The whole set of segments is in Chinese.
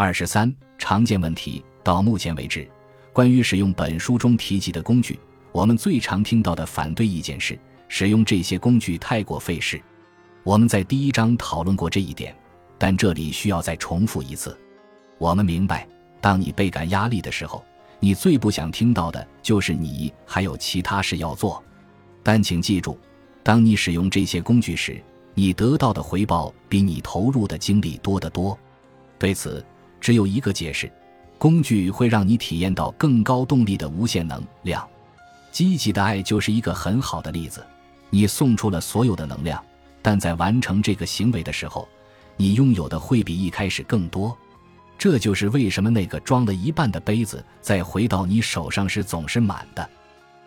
二十三，常见问题。到目前为止，关于使用本书中提及的工具，我们最常听到的反对意见是使用这些工具太过费事。我们在第一章讨论过这一点，但这里需要再重复一次。我们明白，当你倍感压力的时候，你最不想听到的就是你还有其他事要做。但请记住，当你使用这些工具时，你得到的回报比你投入的精力多得多。对此，只有一个解释。工具会让你体验到更高动力的无限能量，积极的爱就是一个很好的例子。你送出了所有的能量，但在完成这个行为的时候，你拥有的会比一开始更多。这就是为什么那个装了一半的杯子在回到你手上时总是满的。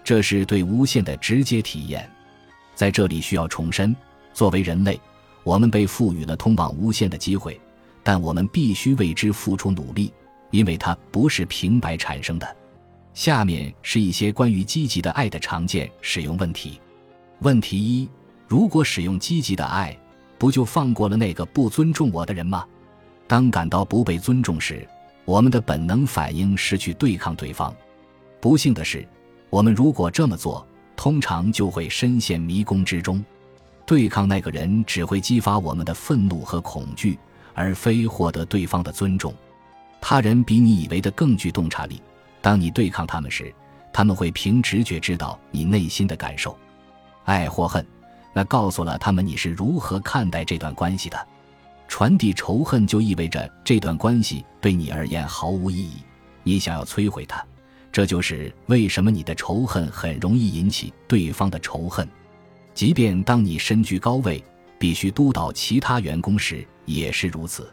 这是对无限的直接体验。在这里需要重申：作为人类，我们被赋予了通往无限的机会，但我们必须为之付出努力。因为它不是平白产生的。下面是一些关于积极的爱的常见使用问题。问题一：如果使用积极的爱，不就放过了那个不尊重我的人吗？当感到不被尊重时，我们的本能反应是去对抗对方。不幸的是，我们如果这么做，通常就会深陷迷宫之中。对抗那个人只会激发我们的愤怒和恐惧，而非获得对方的尊重。他人比你以为的更具洞察力。当你对抗他们时，他们会凭直觉知道你内心的感受，爱或恨，那告诉了他们你是如何看待这段关系的。传递仇恨就意味着这段关系对你而言毫无意义，你想要摧毁它。这就是为什么你的仇恨很容易引起对方的仇恨。即便当你身居高位，必须督导其他员工时，也是如此。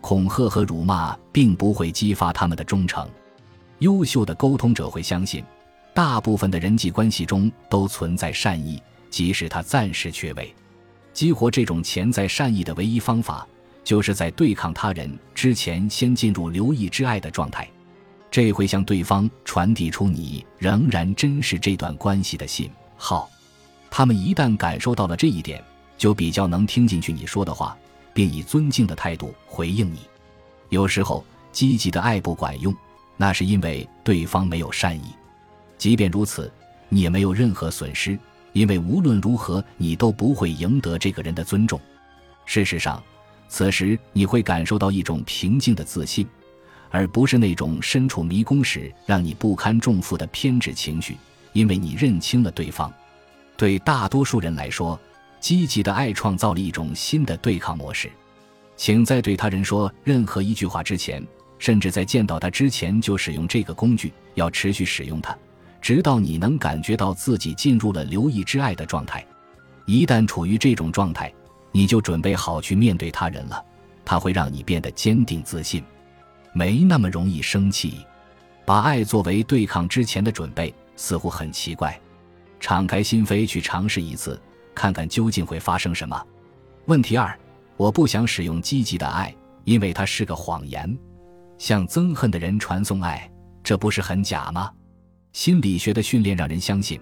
恐吓和辱骂并不会激发他们的忠诚。优秀的沟通者会相信，大部分的人际关系中都存在善意，即使他暂时缺位。激活这种潜在善意的唯一方法，就是在对抗他人之前先进入留意之爱的状态。这会向对方传递出你仍然珍视这段关系的信号。他们一旦感受到了这一点，就比较能听进去你说的话。并以尊敬的态度回应你。有时候，积极的爱不管用，那是因为对方没有善意。即便如此，你也没有任何损失，因为无论如何，你都不会赢得这个人的尊重。事实上，此时你会感受到一种平静的自信，而不是那种身处迷宫时让你不堪重负的偏执情绪，因为你认清了对方。对大多数人来说。积极的爱创造了一种新的对抗模式，请在对他人说任何一句话之前，甚至在见到他之前就使用这个工具，要持续使用它，直到你能感觉到自己进入了留意之爱的状态。一旦处于这种状态，你就准备好去面对他人了。它会让你变得坚定自信，没那么容易生气。把爱作为对抗之前的准备，似乎很奇怪。敞开心扉去尝试一次。看看究竟会发生什么。问题二：我不想使用积极的爱，因为它是个谎言。向憎恨的人传送爱，这不是很假吗？心理学的训练让人相信，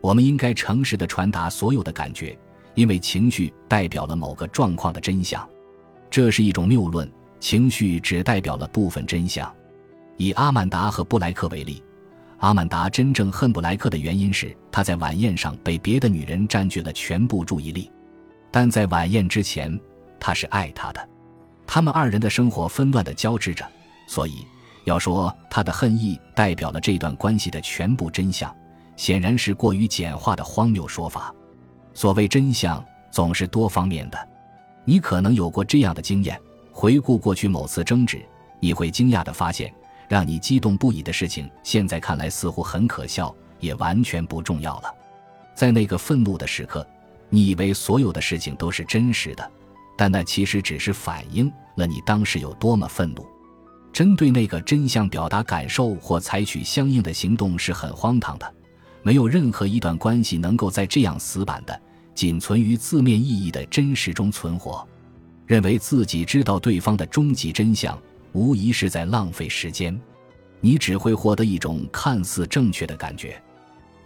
我们应该诚实的传达所有的感觉，因为情绪代表了某个状况的真相。这是一种谬论，情绪只代表了部分真相。以阿曼达和布莱克为例。阿曼达真正恨布莱克的原因是他在晚宴上被别的女人占据了全部注意力，但在晚宴之前，他是爱他的。他们二人的生活纷乱的交织着，所以要说他的恨意代表了这段关系的全部真相，显然是过于简化的荒谬说法。所谓真相总是多方面的，你可能有过这样的经验：回顾过去某次争执，你会惊讶地发现。让你激动不已的事情，现在看来似乎很可笑，也完全不重要了。在那个愤怒的时刻，你以为所有的事情都是真实的，但那其实只是反映了你当时有多么愤怒。针对那个真相表达感受或采取相应的行动是很荒唐的。没有任何一段关系能够在这样死板的、仅存于字面意义的真实中存活。认为自己知道对方的终极真相。无疑是在浪费时间，你只会获得一种看似正确的感觉，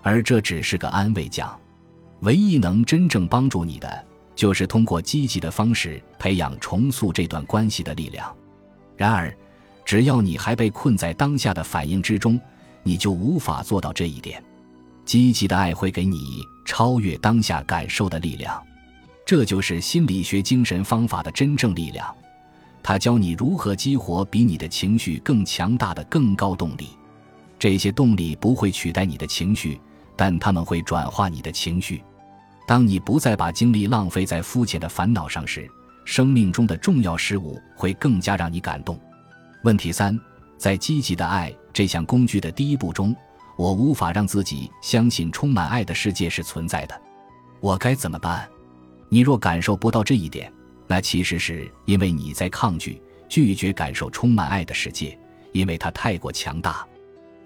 而这只是个安慰奖。唯一能真正帮助你的，就是通过积极的方式培养重塑这段关系的力量。然而，只要你还被困在当下的反应之中，你就无法做到这一点。积极的爱会给你超越当下感受的力量，这就是心理学精神方法的真正力量。它教你如何激活比你的情绪更强大的更高动力。这些动力不会取代你的情绪，但他们会转化你的情绪。当你不再把精力浪费在肤浅的烦恼上时，生命中的重要事物会更加让你感动。问题三，在积极的爱这项工具的第一步中，我无法让自己相信充满爱的世界是存在的，我该怎么办？你若感受不到这一点，那其实是因为你在抗拒、拒绝感受充满爱的世界，因为它太过强大。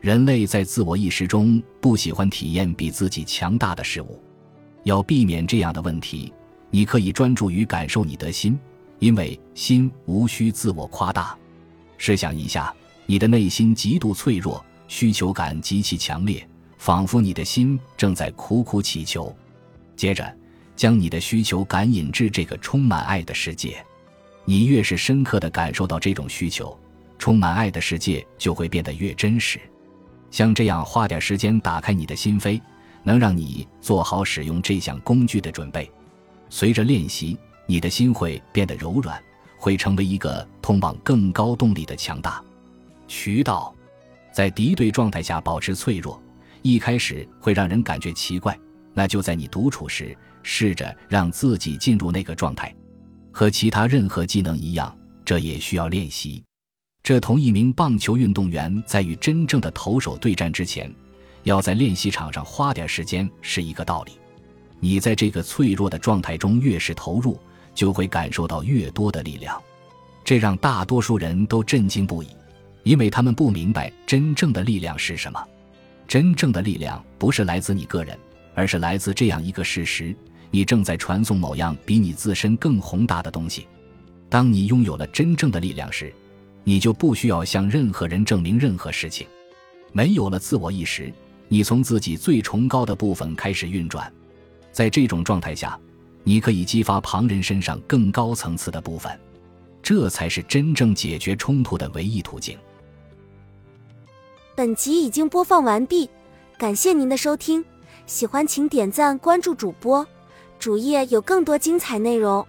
人类在自我意识中不喜欢体验比自己强大的事物。要避免这样的问题，你可以专注于感受你的心，因为心无需自我夸大。试想一下，你的内心极度脆弱，需求感极其强烈，仿佛你的心正在苦苦祈求。接着，将你的需求感引至这个充满爱的世界。你越是深刻地感受到这种需求，充满爱的世界就会变得越真实。像这样花点时间打开你的心扉，能让你做好使用这项工具的准备。随着练习，你的心会变得柔软，会成为一个通往更高动力的强大渠道。在敌对状态下保持脆弱，一开始会让人感觉奇怪。那就在你独处时，试着让自己进入那个状态。和其他任何技能一样，这也需要练习。这同一名棒球运动员在与真正的投手对战之前，要在练习场上花点时间是一个道理。你在这个脆弱的状态中越是投入，就会感受到越多的力量。这让大多数人都震惊不已，因为他们不明白真正的力量是什么。真正的力量不是来自你个人，而是来自这样一个事实：你正在传送某样比你自身更宏大的东西。当你拥有了真正的力量时，你就不需要向任何人证明任何事情。没有了自我意识，你从自己最崇高的部分开始运转。在这种状态下，你可以激发旁人身上更高层次的部分。这才是真正解决冲突的唯一途径。本集已经播放完毕，感谢您的收听。喜欢请点赞关注主播，主页有更多精彩内容。